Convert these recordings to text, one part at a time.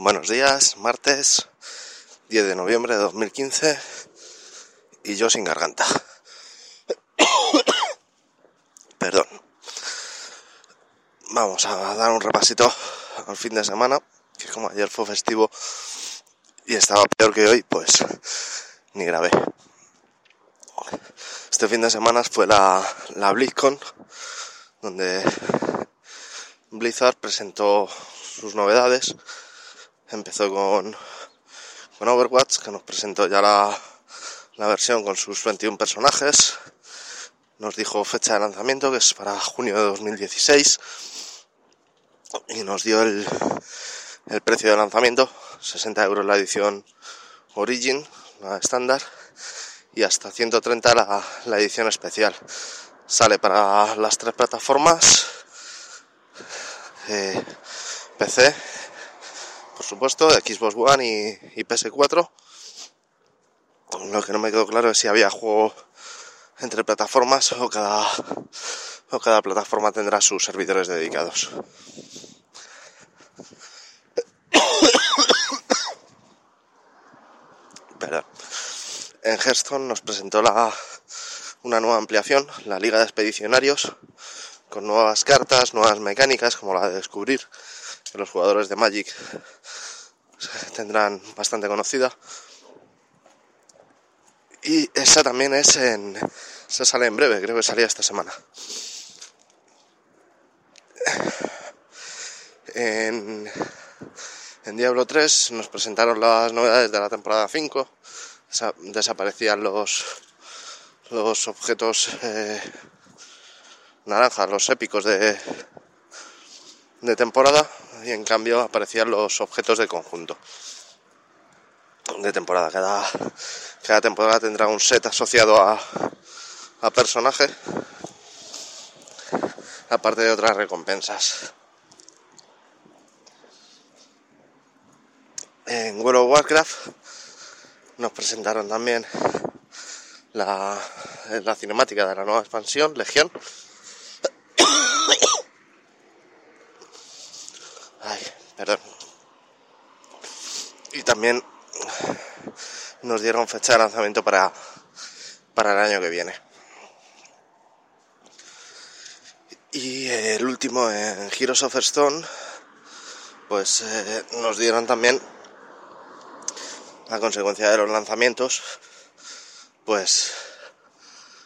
Buenos días, martes 10 de noviembre de 2015 y yo sin garganta. Perdón. Vamos a dar un repasito al fin de semana, que como ayer fue festivo y estaba peor que hoy, pues ni grabé. Este fin de semana fue la, la BlizzCon, donde Blizzard presentó sus novedades. Empezó con, con Overwatch, que nos presentó ya la, la versión con sus 21 personajes. Nos dijo fecha de lanzamiento, que es para junio de 2016. Y nos dio el, el precio de lanzamiento, 60 euros la edición Origin, la estándar, y hasta 130 la, la edición especial. Sale para las tres plataformas, eh, PC, por supuesto, Xbox One y, y, PS4. Lo que no me quedó claro es si había juego entre plataformas o cada, o cada plataforma tendrá sus servidores dedicados. Perdón. En Hearthstone nos presentó la, una nueva ampliación, la Liga de Expedicionarios, con nuevas cartas, nuevas mecánicas, como la de descubrir, que los jugadores de Magic tendrán bastante conocida. Y esa también es en. Se sale en breve, creo que salía esta semana. En, en Diablo 3 nos presentaron las novedades de la temporada 5. Desaparecían los, los objetos eh, naranjas, los épicos de, de temporada, y en cambio aparecían los objetos de conjunto de temporada. Cada, cada temporada tendrá un set asociado a, a personaje, aparte de otras recompensas. En World of Warcraft nos presentaron también la, la cinemática de la nueva expansión, Legión. Ay, perdón. Y también nos dieron fecha de lanzamiento para, para el año que viene. Y el último en Heroes of Stone, pues eh, nos dieron también, a consecuencia de los lanzamientos, pues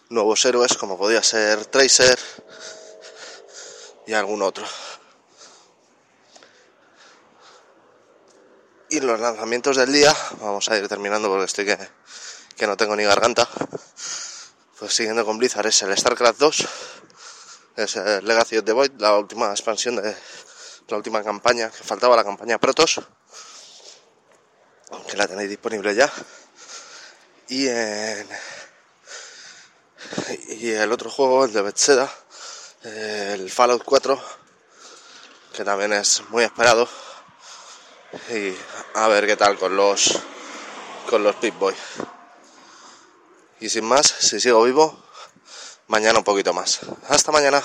nuevos héroes como podía ser Tracer y algún otro. Y los lanzamientos del día, vamos a ir terminando porque estoy que, que no tengo ni garganta. Pues siguiendo con Blizzard es el StarCraft 2, es el Legacy of the Void, la última expansión de la última campaña, que faltaba la campaña Protoss, que la tenéis disponible ya. Y en y el otro juego, el de Bethesda, el Fallout 4, que también es muy esperado y a ver qué tal con los con los Pip Boy. Y sin más, si sigo vivo, mañana un poquito más. Hasta mañana.